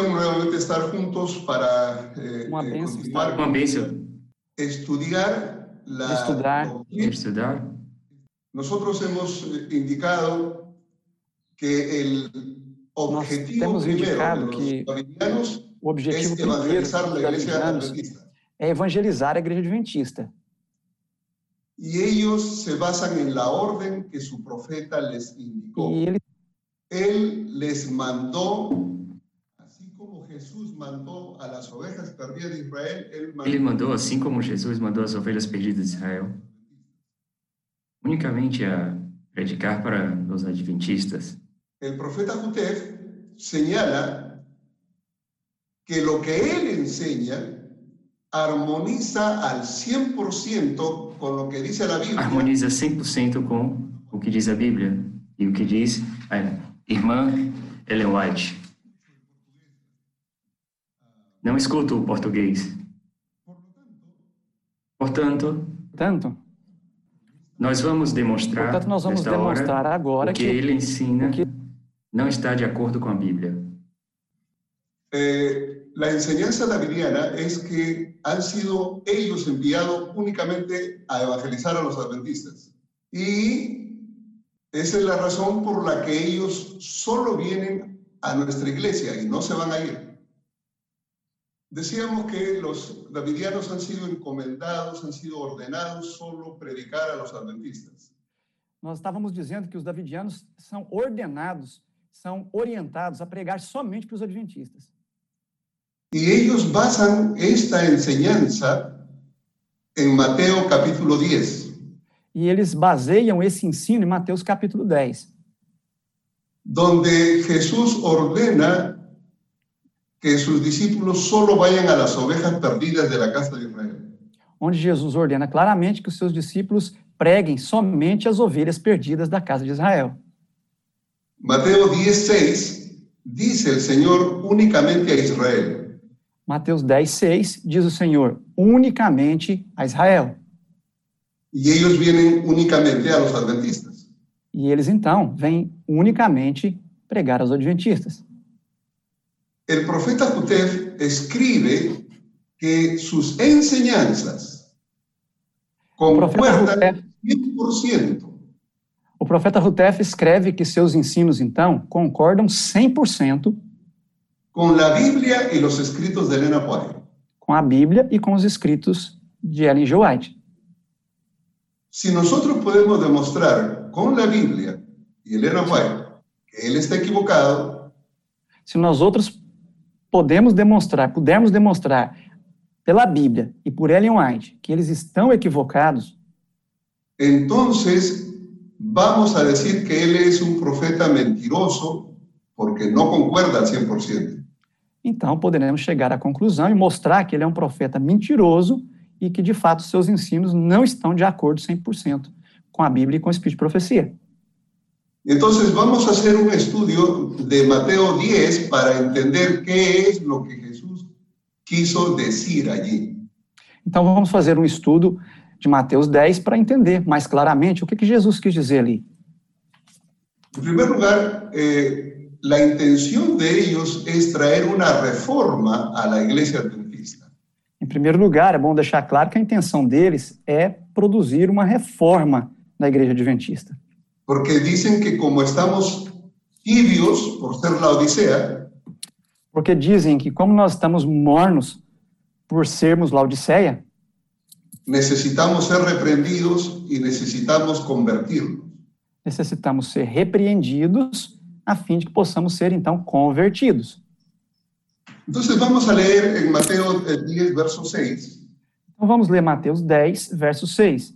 nuevamente estar juntos para eh, eh, bênção continuar estudiar la Estudar. doctrina. estudar. Nosotros hemos indicado que el objetivo temos primero indicado de los O objetivo es evangelizar dos la iglesia adventista. é evangelizar a igreja adventista. Y ellos se basan en la orden que su profeta les indicó. E ele, Él les mandó, Ele mandou, assim como Jesus mandou as ovelhas perdidas de Israel, unicamente a predicar para os adventistas. El profeta Jutef señala que lo que él enseña armoniza al 100% con lo que dice la Biblia Harmoniza 100% com o que diz a Bíblia e o que diz a irmã Ellen White. Não escuto o português. Portanto, tanto, nós vamos demonstrar portanto, nós vamos demonstrar agora o que que ele ensina que- não está de acordo com a Bíblia. Eh, la enseñanza davidiana es que han sido ellos enviados únicamente a evangelizar a los adventistas. Y esa es la razón por la que ellos solo vienen a nuestra iglesia y no se van a ir. Decíamos que los davidianos han sido encomendados, han sido ordenados solo predicar a los adventistas. nós estávamos dizendo que os davidianos são ordenados, são orientados a pregar somente para os adventistas. Y ellos basan esta enseñanza en Mateo capítulo 10. E eles baseiam esse ensino em Mateus capítulo 10, donde Jesús ordena que sus discípulos solo vayan a las ovejas perdidas de la casa de Israel. onde Jesus ordena claramente que os seus discípulos preguem somente as ovelhas perdidas da casa de Israel. Mateo 10:6 dice el Señor únicamente a Israel. Mateus 10, 6 diz o Senhor unicamente a Israel. Y ellos vienen únicamente a los adventistas. E eles então vêm unicamente pregar aos adventistas. El profeta Jutef escribe que sus enseñanzas Rutef, 100% o profeta Rutef escreve que seus ensinos então concordam 100% con la Biblia y los escritos de Elena White. com a Bíblia e com os escritos de Ellen G. White. Si nosotros podemos demostrar con la Biblia y Elena White que él está equivocado, Se nós outros podemos demonstrar, pudermos demonstrar pela Bíblia e por Ellen White que eles estão equivocados, entonces vamos a decir que él es un profeta mentiroso porque no concuerda al 100%. então poderemos chegar à conclusão e mostrar que ele é um profeta mentiroso e que, de fato, seus ensinos não estão de acordo 100% com a Bíblia e com o Espírito de Profecia. Entonces vamos a hacer un estudio de Mateo 10 para entender qué es lo que Jesús quiso decir allí. Então, vamos fazer um estudo de Mateus 10 para entender mais claramente o que, que Jesus quis dizer ali. En primer lugar, eh, la intención de ellos es traer una reforma a la iglesia adventista. Em primeiro lugar, é bom deixar claro que a intenção deles é produzir uma reforma na igreja adventista. Porque dicen que como estamos tibios por ser la Odisea, Porque dizem que, como nós estamos mornos por sermos Laodiceia, necesitamos ser reprendidos y necesitamos convertirnos. necessitamos ser repreendidos a fim de que possamos ser, então, convertidos. Entonces vamos a leer en Mateo eh, 10, verso 6, Então, vamos ler Mateus 10, verso 6.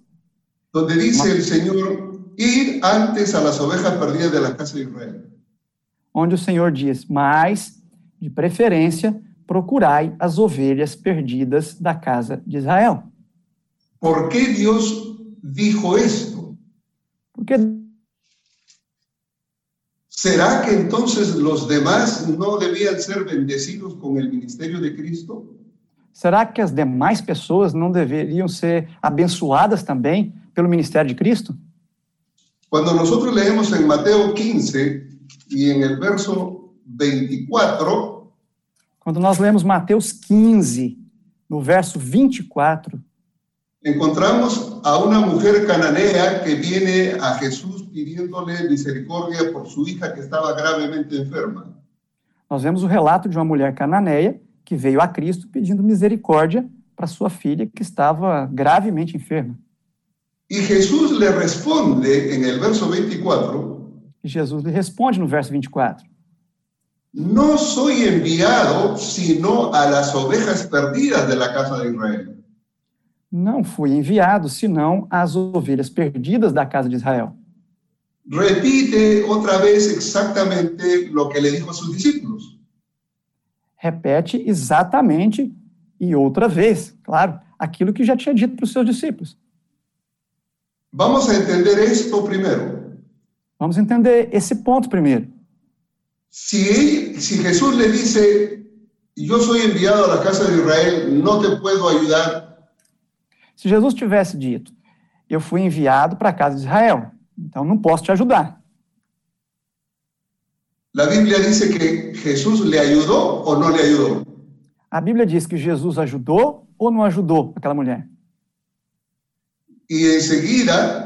donde dice el Señor, ir antes a las ovejas perdidas de la casa de Israel. onde o Senhor diz: Mas, de preferência, procurai as ovelhas perdidas da casa de Israel. ¿Por qué Dios dijo esto? Porque ¿Será que entonces los demás no debían ser bendecidos con el ministerio de Cristo? será que as demais pessoas não deveriam ser abençoadas também pelo ministério de Cristo? Cuando nosotros leemos en Mateo 15 y en el verso 24, Quando nós lemos Mateus 15, no verso 24, encontramos a una mujer cananea que viene a Jesús pidiéndole misericordia por su hija que estaba gravemente enferma. nós vemos o relato de uma mulher cananeia que veio a Cristo pedindo misericórdia para sua filha que estava gravemente enferma. Y Jesús le responde en el verso 24, E Jesus lhe responde no verso 24: no soy enviado sino a las ovejas perdidas de la casa de Israel. Não fui enviado senão às ovelhas perdidas da casa de Israel. Repite otra vez exactamente lo que le dijo a sus discípulos. Repete exatamente e outra vez, claro, aquilo que já tinha dito para os seus discípulos. Vamos a entender esto primero. Vamos entender esse ponto primeiro. Si, él- si Jesús le dice, yo soy enviado a la casa de Israel, no te puedo ayudar, Se Jesus tivesse dito, eu fui enviado para a casa de Israel, então não posso te ajudar. la Biblia dice que Jesús le ayudó o no le ayudó. A Bíblia diz que Jesus ajudou ou não ajudou aquela mulher. Y enseguida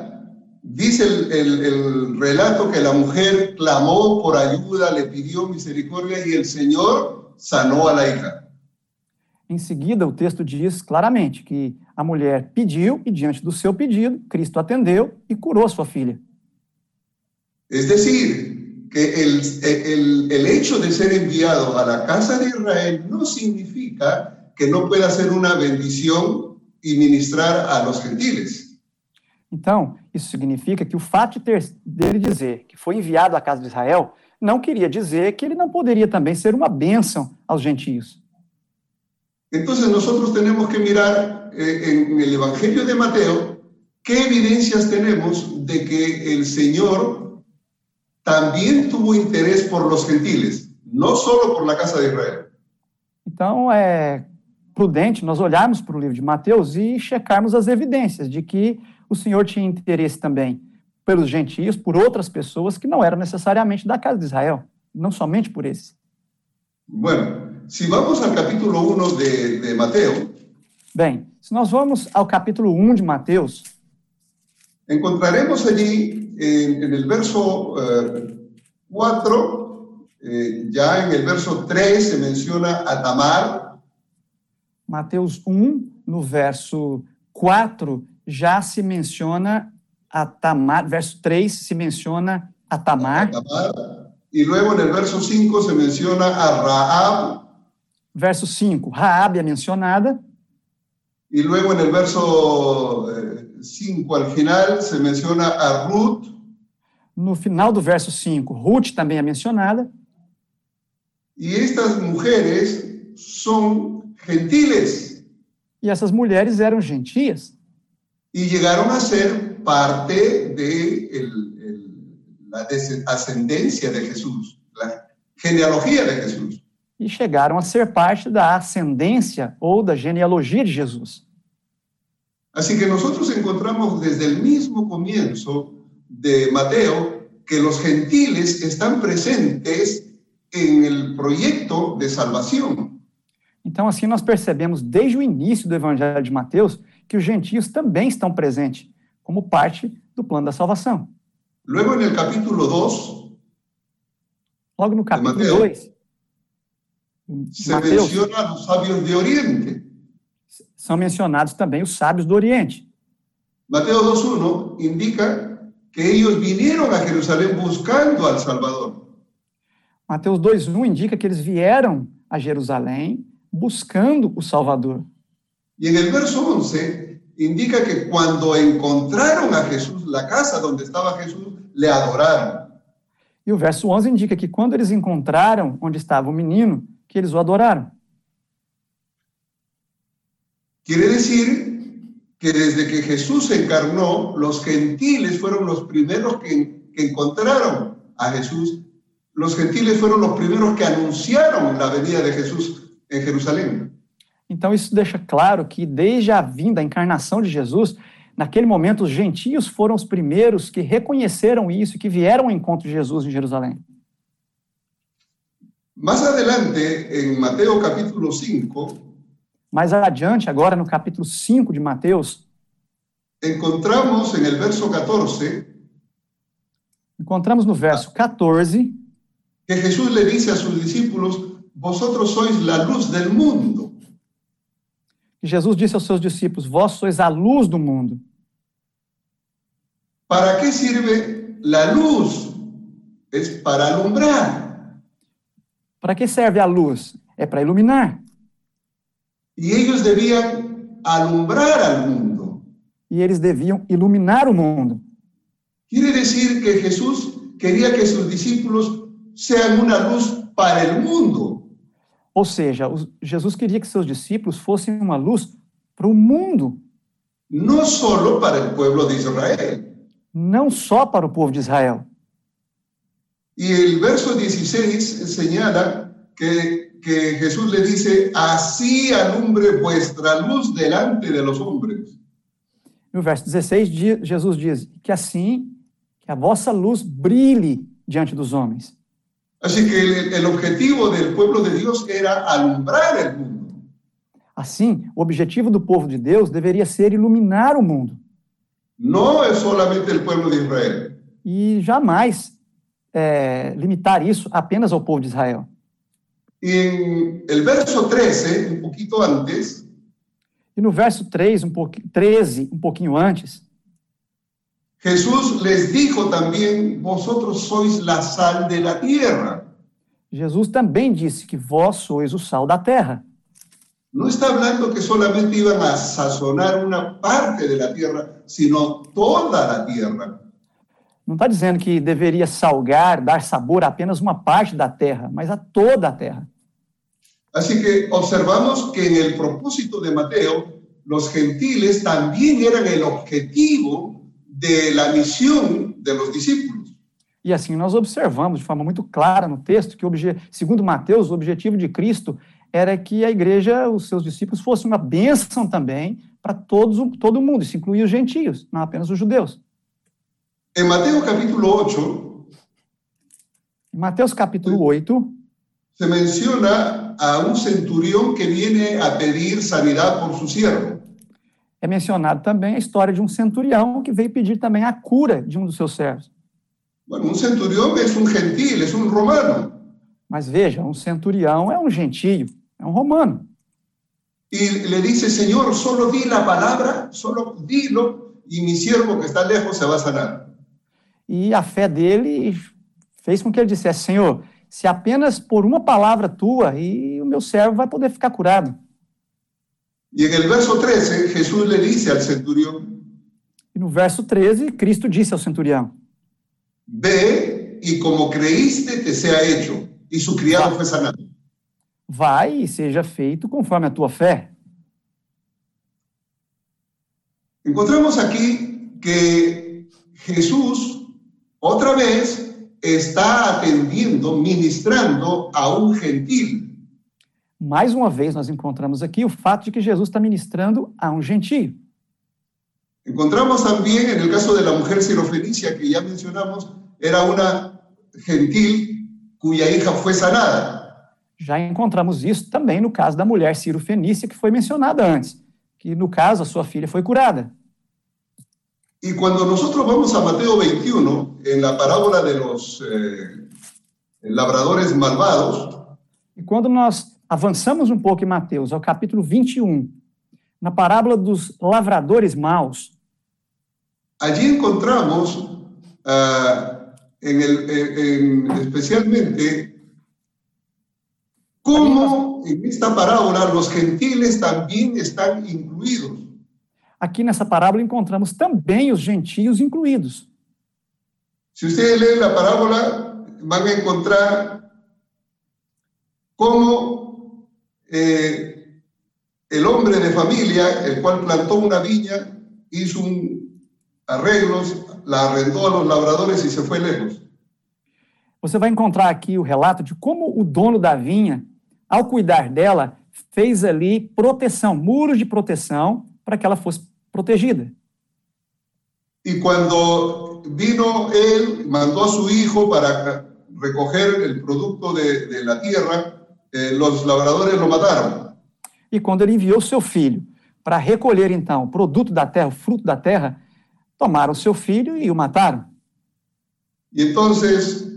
dice el, el- el relato que la mujer clamó por ayuda, le pidió misericordia y el Señor sanó a la hija. Em seguida, o texto diz claramente que a mulher pediu e, diante do seu pedido, Cristo atendeu e curou sua filha. Es decir, que el, el- el hecho de ser enviado a la casa de Israel no significa que no pueda ser una bendición y ministrar a los gentiles. Então, isso significa que o fato de ter, dele dizer que foi enviado à casa de Israel não queria dizer que ele não poderia também ser uma bênção aos gentios. Entonces nosotros tenemos que mirar eh, en el Evangelio de Mateo qué evidencias tenemos de que el Señor también tuvo interés por los gentiles, no solo por la casa de Israel. Então, é prudente nós olharmos para o livro de Mateus e checarmos as evidências de que o Senhor tinha interesse também pelos gentios, por outras pessoas que não eram necessariamente da casa de Israel, não somente por esse. Bueno, si vamos al capítulo 1 de, de Mateo, Bem, se nós vamos ao capítulo 1 de Mateus, encontraremos en el verso 4, ya en el verso 3 se menciona a Tamar, Mateus 1, no verso 4, já se menciona a Tamar, verso 3 se menciona a Tamar, y luego el verso 5 se menciona a Rahab, verso 5, Raabe é mencionada, y luego el verso 5 al final se menciona a Ruth, no final do verso 5, Ruth também é mencionada, y estas mujeres son gentiles. E essas mulheres eram gentias y llegaron a ser parte de el- el- la ascendencia de Jesús, la genealogía de Jesús. e chegaram a ser parte da ascendência ou da genealogia de Jesus. Así que nosotros encontramos desde el mismo comienzo de Mateo que los gentiles están presentes en el proyecto de salvación. Então, assim, nós percebemos desde o início do Evangelho de Mateus que os gentios também estão presentes como parte do plano da salvação. Luego en el capítulo 2 Logo no capítulo Mateus. 2, se Mateus, menciona a los sabios de Oriente. são mencionados também os sábios do Oriente. Mateo 2.1 indica que ellos vinieron a Jerusalén buscando al Salvador. Mateus 2,1 indica que eles vieram a Jerusalém buscando o Salvador. Y en el verso 11 indica que cuando encontraron a Jesús, la casa donde estaba Jesús, le adoraron. E o verso 11 indica que quando eles encontraram onde estava o menino, que eles o adoraram. Quiere decir que desde que Jesús se encarnó, los gentiles fueron los primeros que, que encontraron a Jesús. Los gentiles fueron los primeros que anunciaron la venida de Jesús en Jerusalén. Então, isso deixa claro que, desde a vinda, a encarnação de Jesus, naquele momento, os gentios foram os primeiros que reconheceram isso, que vieram ao encontro de Jesus em Jerusalém. Más adelante, en Mateo capítulo 5, Mais adiante, agora no capítulo 5 de Mateus, encontramos en el verso 14 encontramos no verso 14 que Jesús le dice a sus discípulos, vosotros sois la luz del mundo. Que Jesus disse aos seus discípulos: Vós sois a luz do mundo. ¿Para qué sirve la luz? Es para alumbrar. Para que serve a luz? É para iluminar. Y ellos debían alumbrar al mundo. E eles deviam iluminar o mundo. Quiere decir que Jesús quería que sus discípulos sean una luz para el mundo. Ou seja, Jesus queria que seus discípulos fossem uma luz para o mundo, no solo para el pueblo de Israel. não só para o povo de Israel. Y el verso 16 señala que, que Jesús le dice, así alumbre vuestra luz delante de los hombres. No verso 16, di- Jesus diz que assim, que a vossa luz brilhe diante dos homens. Así que el, el objetivo del pueblo de Dios era alumbrar el mundo. Assim, o objetivo do povo de Deus deveria ser iluminar o mundo No es solamente el pueblo de Israel. e jamais é, limitar isso apenas ao povo de Israel. En el verso 13, un poquito antes, E no verso 3, um pouqui- 13, um pouquinho antes, Jesús les dijo también, vosotros sois la sal de la tierra. Jesus também disse que vós sois o sal da terra. No está hablando que solamente iban a sazonar una parte de la tierra, sino toda la tierra. Não está dizendo que deveria salgar, dar sabor a apenas uma parte da terra, mas a toda a terra. Así que observamos que en el propósito de Mateo, los gentiles también eran el objetivo de la misión de los discípulos. E assim nós observamos de forma muito clara no texto que, segundo Mateus, o objetivo de Cristo era que a igreja, os seus discípulos, fossem uma bênção também para todos, o- todo mundo, isso incluía os gentios, não apenas os judeus. En Mateo capítulo 8 Em Mateus capítulo 8, se menciona a un centurión que viene a pedir sanidad por su siervo. É mencionado também a história de um centurião que veio pedir também a cura de um dos seus servos. Bueno, un centurión es un gentil, es un romano. Mas veja, um centurião é um gentio, é um romano. Y le dice, Señor, solo di la palabra, solo dilo, y mi siervo que está lejos se va a sanar. E a fé dele fez com que ele dissesse: Senhor, se apenas por uma palavra tua, e o meu servo vai poder ficar curado. En el verso 13, Jesús le dice al centurión, E no verso 13, Cristo disse ao centurião: ve y como creíste te sea hecho. Y su criado fue sanado. Vai e seja feito conforme a tua fé. Encontramos aquí que Jesús otra vez está atendiendo, ministrando a un gentil. Mais uma vez, nós encontramos aqui o fato de que Jesus está ministrando a um gentio. Encontramos también en el caso de la mujer sirofenicia que ya mencionamos, era una gentil cuya hija fue sanada. Já encontramos isso também no caso da mulher Ciro Fenícia, que foi mencionada antes, que no caso a sua filha foi curada. Y cuando nosotros vamos a Mateo 21, en la parábola de los eh, labradores malvados, E quando nós avançamos um pouco em Mateus, ao capítulo 21, na parábola dos lavradores maus, allí encontramos ah, en el, en- en- especialmente cómo en esta parábola los gentiles también están incluidos. aqui nessa parábola encontramos também os gentios incluídos. Si ustedes leen la parábola, a encontrar cómo eh, el hombre de familia, el cual plantó una viña, hizo un arreglos, la arrendó a los labradores y se fue lejos. Você vai encontrar aqui o relato de como o dono da vinha, ao cuidar dela, fez ali proteção, muros de proteção, para que ela fosse protegida. Y cuando vino él, mandó a su hijo para recoger el producto de, de la tierra, eh, los labradores lo mataron. E quando ele enviou seu filho para recolher, então, o produto da terra, o fruto da terra, tomaram seu filho e o mataram. Y entonces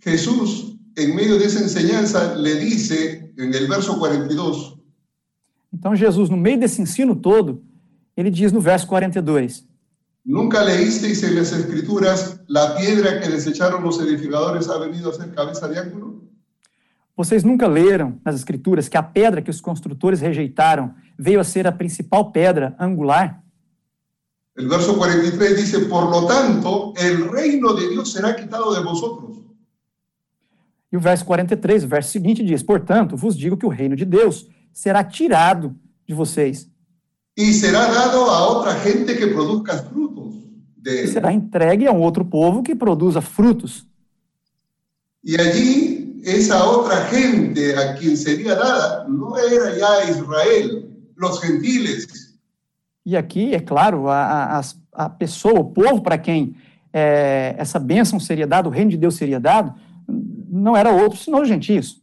Jesús, en medio de esa enseñanza, le dice en el verso 42, Então Jesus, no meio desse ensino todo, ele diz no verso 42: ¿nunca leísteis en las escrituras la piedra que desecharon los edificadores ha venido a ser cabeza de ángulo? Vocês nunca leram nas Escrituras que a pedra que os construtores rejeitaram veio a ser a principal pedra angular? El verso 43 dice, por lo tanto, el reino de Dios será quitado de vosotros. E o verso 43, o verso seguinte diz: Portanto, vos digo que o reino de Deus será tirado de vocês y será dado a otra gente que produzca frutos de e será entregue a um outro povo que produza frutos. Y allí esa otra gente a quien sería dada no era ya Israel, los gentiles, E aqui, é claro, a, a, a pessoa, o povo para quem é, essa bênção seria dada, o reino de Deus seria dado, não era outro senão os gentios.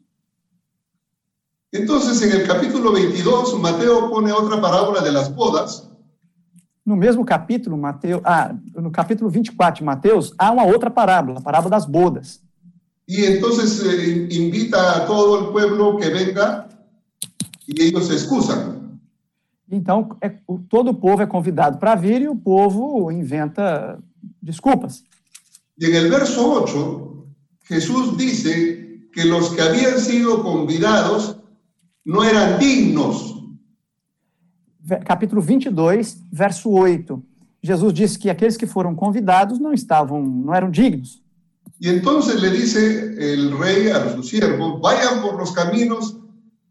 Entonces en el capítulo 22 Mateo pone otra parábola de las bodas No mesmo capítulo, Mateus, ah, no capítulo 24 de Mateus, há uma outra parábola, a parábola das bodas. Y entonces eh, invita a todo el pueblo que venga y ellos se excusan. Então, é- todo o povo é convidado para vir e o povo inventa desculpas. En el verso 8 Jesús dice que los que habían sido convidados no eran dignos Capítulo 22, verso 8. Jesus disse que aqueles que foram convidados não estavam, não eram dignos. Y entonces le dice el rey a sus siervos, vayan por los caminos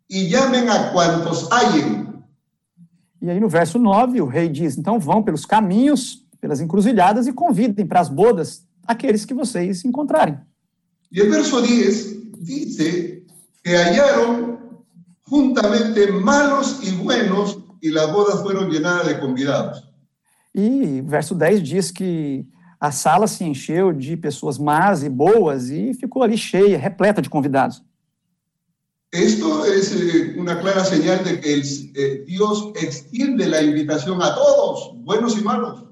y llamen a cuantos hallen. E aí no verso 9, o rei diz: "Então vão pelos caminhos, pelas encruzilhadas e convidem para as bodas aqueles que vocês encontrarem". Y el verso 10 dice que hallaron juntamente malos y buenos y las bodas fueron llenadas de convidados. E o verso 10 diz que a sala se encheu de pessoas más e boas e ficou ali cheia, repleta de convidados. Esto es eh, una clara señal de que eh, Dios extiende la invitación a todos, buenos y malos.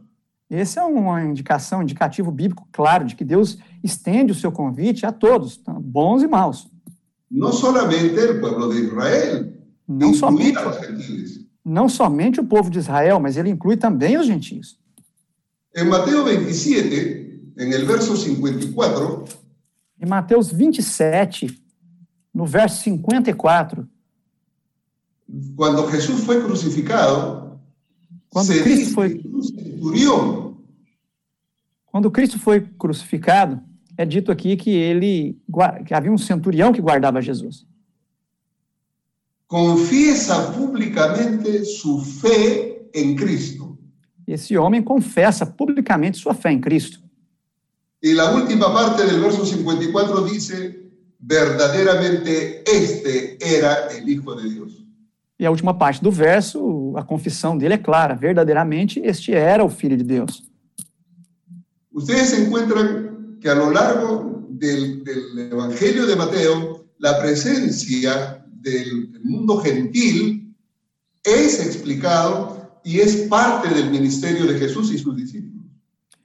Essa é uma indicação, um indicativo bíblico claro de que Deus estende o seu convite a todos, tá? bons e maus. No solamente el pueblo de Israel, Não somente, não somente o povo de Israel, mas ele inclui também os gentios. En Mateo 27, en el verso 54, Em Mateus 27, no verso 54, cuando Jesús fue crucificado, Cuando se Cristo un centurión quando Cristo foi crucificado, é dito aqui que ele que havia um centurião que guardava Jesus. confiesa públicamente su fe en Cristo. Esse homem confessa publicamente sua fé em Cristo. Y la última parte del verso 54 dice, verdaderamente este era el Hijo de Dios. E a última parte do verso, a confissão dele é clara: verdadeiramente este era o Filho de Deus. Ustedes encuentran que a lo largo del, del Evangelio de Mateo, la presencia del mundo gentil es explicado y es parte del ministerio de Jesús y sus discípulos.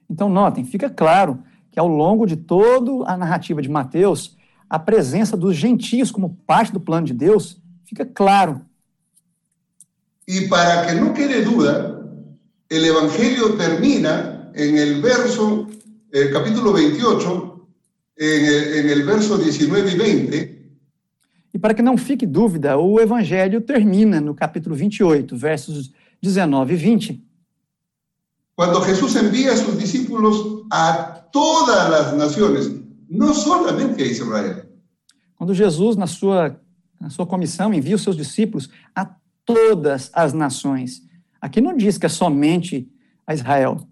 Então, notem, fica claro que ao longo de toda a narrativa de Mateus, a presença dos gentios como parte do plano de Deus fica claro. Y para que no quede duda, el Evangelio termina en el verso, el capítulo 28, en el, en el verso 19 y 20, E para que não fique dúvida, o evangelho termina no capítulo 28, versos 19 e 20, cuando Jesús envía a sus discípulos a todas las naciones, no solamente a Israel. quando Jesus, na sua, na sua comissão, envia os seus discípulos a todas as nações. Aqui não diz que é somente a Israel.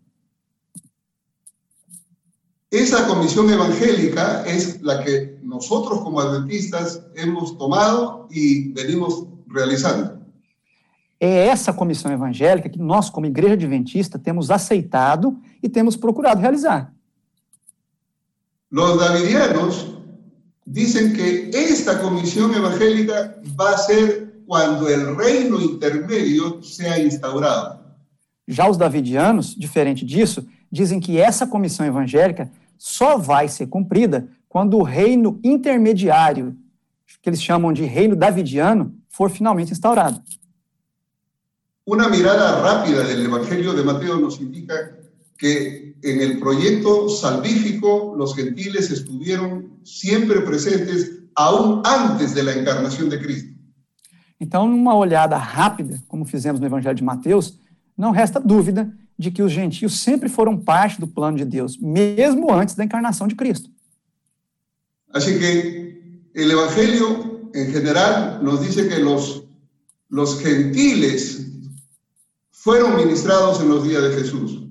Esa comisión evangélica es la que nosotros como adventistas hemos tomado y venimos realizando. É essa comissão evangélica que nós, como igreja adventista, temos aceitado e temos procurado realizar. Los davidianos dicen que esta comisión evangélica va a ser cuando el reino intermedio sea instaurado. Já os davidianos, diferente disso, dizem que essa comissão evangélica só vai ser cumprida quando o reino intermediário, que eles chamam de reino davidiano, for finalmente instaurado. Una mirada rápida del Evangelio de Mateo nos indica que en el proyecto salvífico los gentiles estuvieron siempre presentes aún antes de la encarnación de Cristo. Então, numa olhada rápida, como fizemos no Evangelho de Mateus, não resta dúvida de que os gentios sempre foram parte do plano de Deus, mesmo antes da encarnação de Cristo. Así que el Evangelio en general nos dice que los, los gentiles fueron ministrados en los días de Jesús.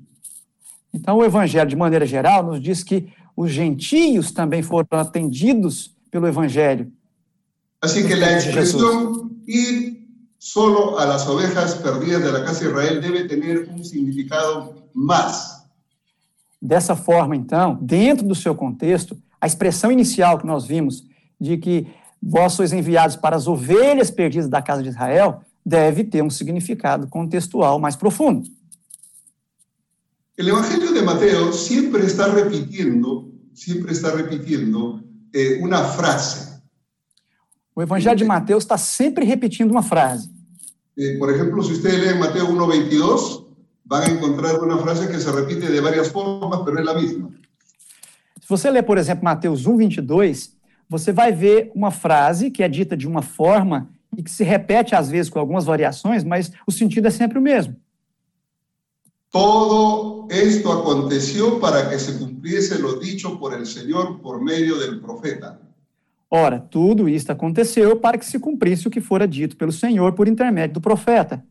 Então, o Evangelho, de maneira geral, nos diz que os gentios também foram atendidos pelo Evangelho. Así que la expresión ir solo a las ovejas perdidas de la casa de Israel debe tener un significado más. Dessa forma, então, dentro do seu contexto, a expressão inicial que nós vimos de que vós sois enviados para as ovelhas perdidas da casa de Israel deve ter um significado contextual mais profundo. El Evangelio de Mateo siempre está repitiendo, siempre está repitiendo eh, una frase. O Evangelho de Mateus está sempre repetindo uma frase. Eh, por ejemplo, si ustedes leen Mateo 1.22, van a encontrar una frase que se repite de varias formas, pero es la misma. Se você ler, por exemplo, Mateus 1, 22, você vai ver uma frase que é dita de uma forma e que se repete às vezes com algumas variações, mas o sentido é sempre o mesmo. Todo esto aconteció para que se cumpliese lo dicho por el Señor por medio del profeta. Ora, tudo isto aconteceu para que se cumprisse o que fora dito pelo Senhor por intermédio do profeta.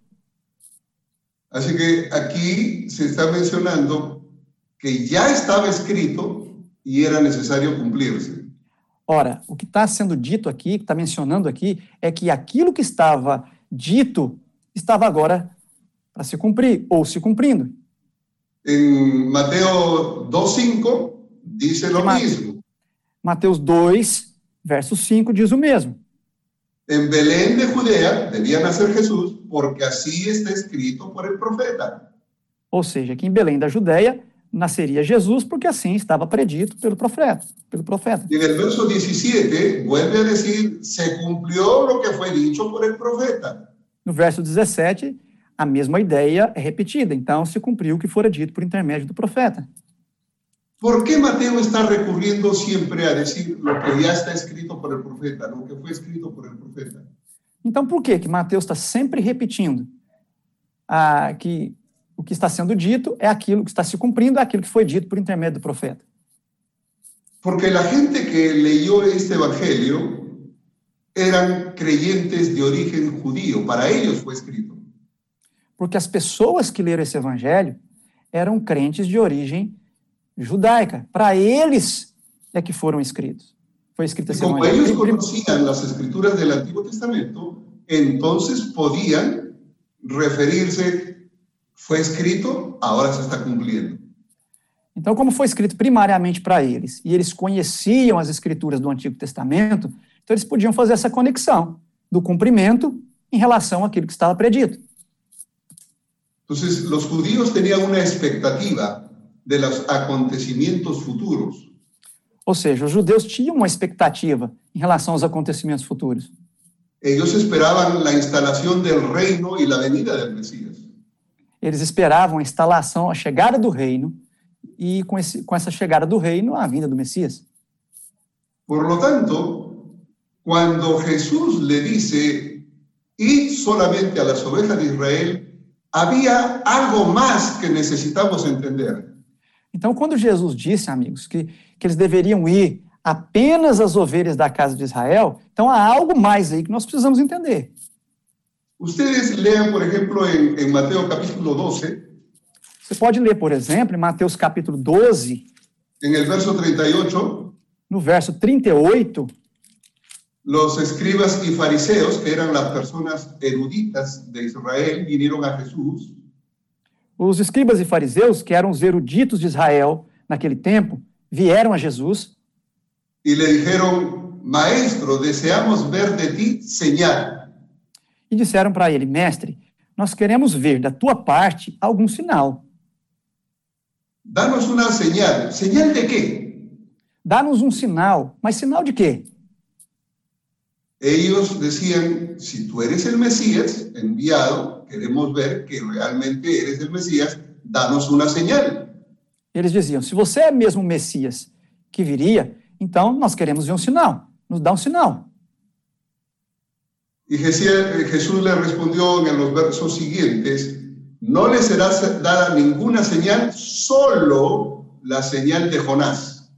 Así que aquí se está mencionando que ya estaba escrito y era necesario cumplirse. Ora, o que está sendo dito aqui, que está mencionando aqui, é que aquilo que estava dito estava agora para se cumprir, ou se cumprindo. En Mateo 2.5 dice lo Ma- mismo. Mateus 2, verso 5 diz o mesmo. En Belén de Judea debía nacer Jesús porque así está escrito por el profeta. Ou seja, que em Belém da Judéia nasceria Jesus, porque assim estava predito pelo profeta. Pelo profeta. En el verso 17 vuelve a decir, se cumplió lo que fue dicho por el profeta. No verso 17, a mesma ideia é repetida. Então, se cumpriu o que fora dito por intermédio do profeta. ¿Por qué Mateo está recurriendo siempre a decir lo que ya está escrito por el profeta, lo que fue escrito por el profeta? Então, por que que Mateus está sempre repetindo ah, que o que está sendo dito é aquilo que está se cumprindo, é aquilo que foi dito por intermédio do profeta? Porque la gente que leyó este evangelio eran creyentes de origen judío, para ellos fue escrito. Porque as pessoas que leram esse evangelho eram crentes de origem judaica. Para eles é que foram escritos. Foi escrito esse como evangelho. ellos Prim- conocían las escrituras del Antiguo Testamento, entonces podían referirse, fue escrito, ahora se está cumpliendo. Então, como foi escrito primariamente para eles, e eles conheciam as escrituras do Antigo Testamento, então eles podiam fazer essa conexão do cumprimento em relação àquilo que estava predito. Entonces, los judíos tenían una expectativa de los acontecimientos futuros. Ou seja, os judeus tinham uma expectativa em relação aos acontecimentos futuros. Ellos esperaban la instalación del reino y la venida del Mesías. Eles esperavam a instalação, a chegada do reino, e com, esse, com essa chegada do reino, a vinda do Messias. Por lo tanto, cuando Jesús le dice, id solamente a las ovejas de Israel, había algo más que necesitamos entender. Então, quando Jesus disse, amigos, que, que eles deveriam ir apenas às ovelhas da casa de Israel, então há algo mais aí que nós precisamos entender. Ustedes lean, por ejemplo, en, en Mateo capítulo 12, Você pode ler, por exemplo, em Mateus capítulo 12, en el verso 38, no verso 38, los escribas y fariseos, que eran las personas eruditas de Israel, vinieron a Jesús. Os escribas e fariseus, que eram os eruditos de Israel naquele tempo, vieram a Jesus y le dijeron, Maestro, deseamos ver de ti señal. E disseram para ele: Mestre, nós queremos ver da tua parte algum sinal. Danos una señal. ¿Señal de qué? Dá-nos um sinal. Mas sinal de quê? Ellos decían, si tú eres el Mesías enviado, queremos ver que realmente eres el Mesías, danos una señal. Eles diziam: se você é mesmo o Messias que viria, então nós queremos ver um sinal. Nos dá um sinal. Y Jesús le respondió en los versos siguientes, no le será dada ninguna señal, solo la señal de Jonás.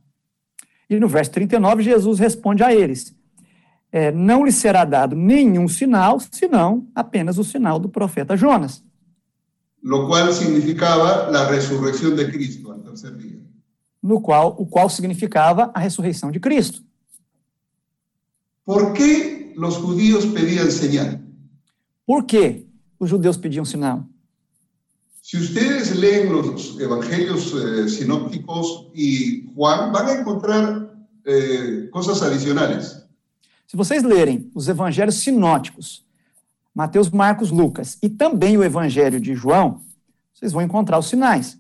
E no verso 39, Jesus responde a eles: é, Não lhe será dado nenhum sinal, senão apenas o sinal do profeta Jonas. Lo cual significaba la resurrección de Cristo al tercer día. No qual, o qual significava a ressurreição de Cristo. ¿Por qué los judíos pedían señal? Por que os judeus pediam sinal? Si ustedes leen los evangelios eh, sinópticos y Juan, van a encontrar eh, cosas adicionales. Se vocês lerem os evangelhos sinóticos, Mateus, Marcos, Lucas e também o evangelho de João, vocês vão encontrar os sinais.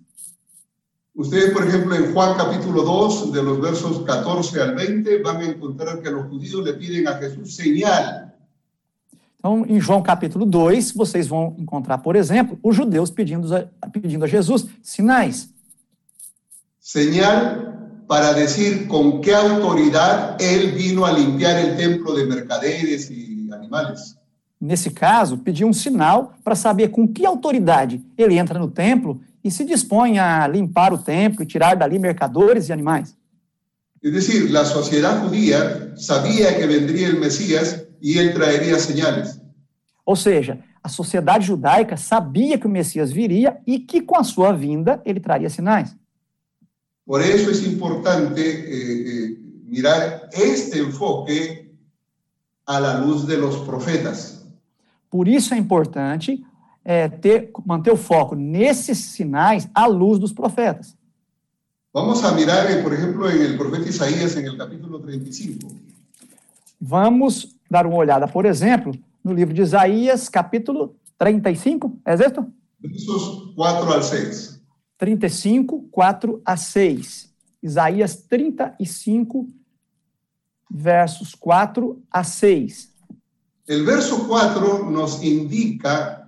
Ustedes, por ejemplo, en Juan capítulo 2, de los versos 14 al 20, van a encontrar que los judíos le piden a Jesús señal. Então, em João capítulo 2, vocês vão encontrar, por exemplo, os judeus pedindo a, pedindo a Jesus sinais. Señal para decir con qué autoridad él vino a limpiar el templo de mercaderes y animales. Nesse caso, pediu um sinal para saber com que autoridade ele entra no templo e se dispõe a limpar o templo e tirar dali mercadores e animais. Es decir, la sociedad judía sabía que vendría el Mesías y él traería señales. Ou seja, a sociedade judaica sabia que o Messias viria e que com a sua vinda ele traria sinais. Por eso es importante eh, eh, mirar este enfoque a la luz de los profetas. Por isso é importante é, ter, manter o foco nesses sinais à luz dos profetas. Vamos a mirar, eh, por ejemplo, en el profeta Isaías, en el capítulo 35. Vamos dar uma olhada, por exemplo, no livro de Isaías, capítulo 35, é? Versos 4 al 6. 35, 4 a 6. Isaías 35, versos 4 a 6. El verso 4 nos indica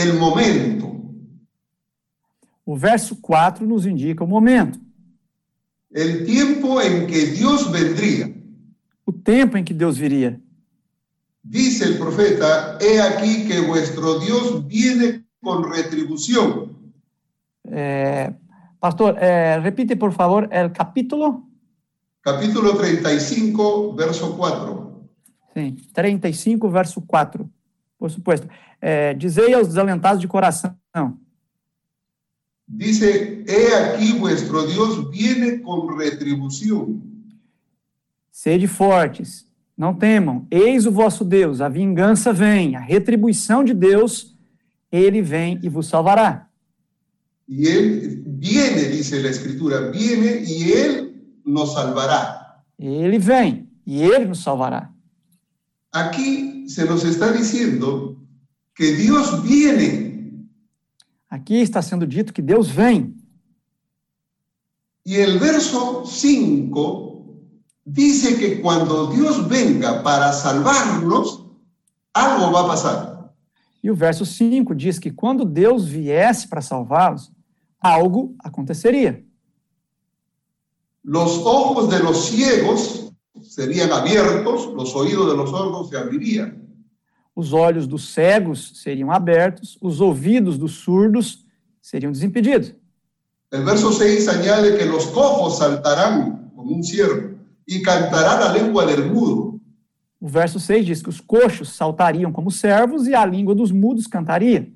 el momento. O verso 4 nos indica o momento, el tiempo en que Dios vendría. o tempo em que Deus viria. Dice el profeta, he aquí que vuestro Dios viene con retribución. É, pastor, repite, por favor, o capítulo Capítulo 35, verso 4. Sim, 35, verso 4. Por supuesto. É, dizei aos desalentados de coração. Dice, he aquí vuestro Dios viene con retribución. Sede fortes, não temam. Eis o vosso Deus, a vingança vem, a retribuição de Deus, ele vem e vos salvará. Y Él viene, dice la Escritura, viene y Él nos salvará. Ele vem e ele nos salvará. Aquí se nos está diciendo que Dios viene Aqui está sendo dito que Deus vem. y el verso 5 dice que cuando Dios venga para salvarnos, algo va a pasar. E o verso 5 diz que quando Deus viesse para salvá-los, algo aconteceria. Los ojos de los ciegos serían abiertos, los oídos de los sordos se abrirían. Os olhos dos cegos seriam abertos, os ouvidos dos surdos seriam desimpedidos. El verso 6 añade que los cojos saltarán como un ciervo y cantará la lengua del mudo. O verso 6 diz que os coxos saltariam como servos e a língua dos mudos cantaria.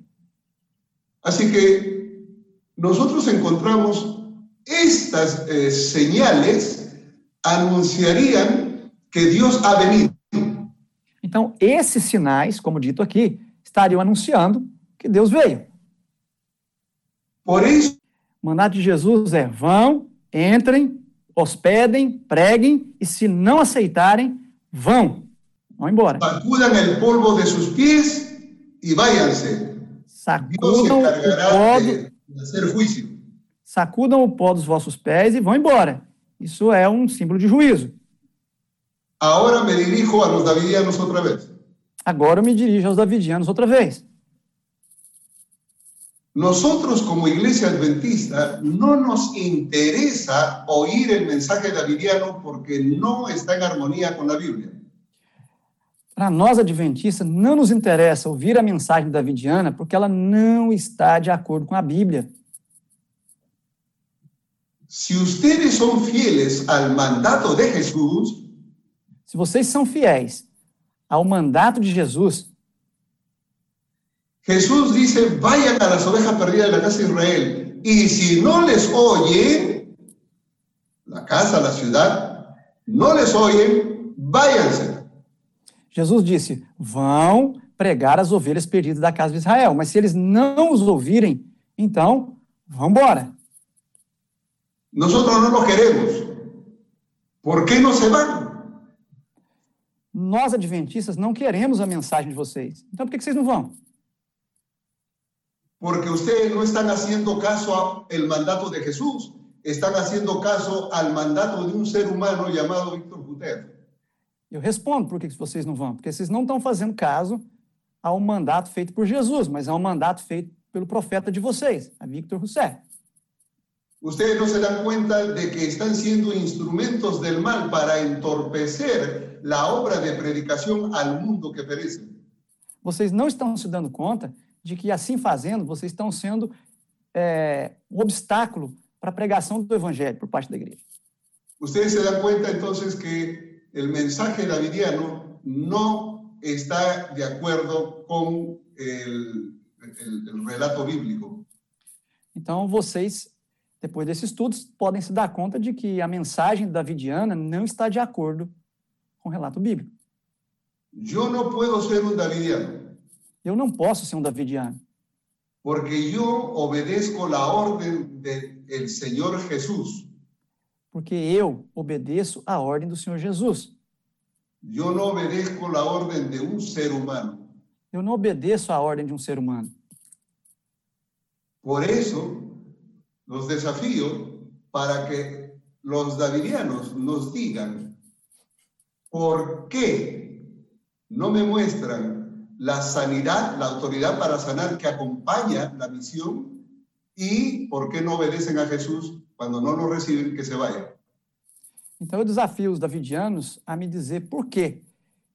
Así que nosotros encontramos estas eh, señales anunciarían que Dios ha venido. Então, esses sinais, como dito aqui, estariam anunciando que Deus veio. Por eso O mandato de Jesus é: vão, entrem, hospedem, preguem, e se não aceitarem, vão. Vão embora. Sacudan el polvo de sus pies y váyanse. Dios se Sacudam o, pó do, sacudam o pó dos vossos pés e vão embora. Isso é um símbolo de juízo. Ahora me dirijo a los davidianos otra vez. Agora eu me dirijo aos davidianos outra vez. Nosotros como iglesia adventista no nos interesa oír el mensaje davidiano porque no está en armonía con la Biblia. Para nós adventistas, não nos interessa ouvir a mensagem davidiana porque ela não está de acordo com a Bíblia. Si ustedes son fieles al mandato de Jesús, Se vocês são fiéis ao mandato de Jesus, Jesús dice, vayan a las ovejas perdidas de la casa de Israel. Y si no les oyen, la casa, la ciudad, no les oyen, váyanse. Jesus disse: vão pregar as ovelhas perdidas da casa de Israel. Mas se eles não os ouvirem, então vão embora. Nosotros no los queremos. ¿Por qué no se van? Nós, adventistas, não queremos a mensagem de vocês. Então por que vocês não vão? Porque ustedes no están haciendo caso al mandato de Jesús, están haciendo caso al mandato de un ser humano llamado Víctor Gutiérrez. Eu respondo por que que vocês não vão. Porque vocês não estão fazendo caso ao mandato feito por Jesus, mas ao mandato feito pelo profeta de vocês, a Victor Rousseff. Ustedes no se dan cuenta de que están siendo instrumentos del mal para entorpecer la obra de predicación al mundo que perece. Vocês não estão se dando conta de que, assim fazendo, vocês estão sendo é, um obstáculo para a pregação do evangelho por parte da igreja. Ustedes se dan cuenta entonces que el mensaje davidiano no está de acuerdo con el, el- el relato bíblico. Então, vocês, depois desses estudos, podem se dar conta de que a mensagem davidiana não está de acordo com o relato bíblico. Yo no puedo ser un davidiano Eu não posso ser um davidiano, porque yo obedezco la orden del Señor Jesús. porque eu obedeço a ordem do Senhor Jesus. Yo no obedezco la orden de un ser humano. Eu não obedeço a ordem de um ser humano. Por eso los desafío para que los davidianos nos digan por qué no me muestran la sanidad, la autoridad para sanar que acompaña la misión y por qué no obedecen a Jesús cuando no lo reciben que se vayan. Então, eu desafio os davidianos a me dizer por que,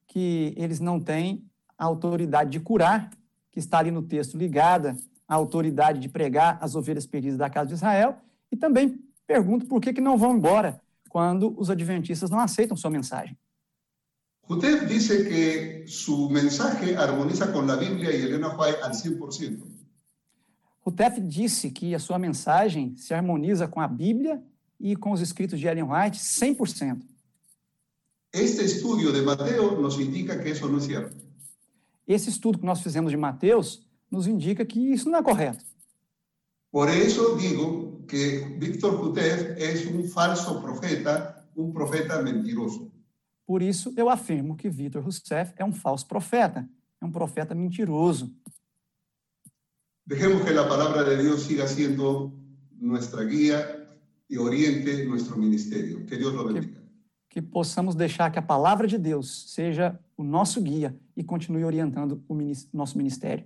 que eles não têm a autoridade de curar, que está ali no texto ligada à autoridade de pregar as ovelhas perdidas da casa de Israel, e também pergunto por que, que não vão embora quando os adventistas não aceitam sua mensagem. Usted dice que su mensaje armoniza con la Biblia y Elena White al 100%. Rutef disse que a sua mensagem se harmoniza com a Bíblia e com os escritos de Ellen White 100%. Este estudio de Mateo nos indica que eso no es cierto. Esse estudo que nós fizemos de Mateus nos indica que isso não é correto. Por eso digo que Víctor Kutef es un falso profeta, un profeta mentiroso. Por isso, eu afirmo que Vitor Rousseff é um falso profeta, é um profeta mentiroso. Dejemos que la palabra de Dios siga siendo nuestra guía y oriente nuestro ministerio. Que Dios lo bendiga. Que possamos deixar que a palavra de Deus seja o nosso guia e continue orientando o nosso ministério.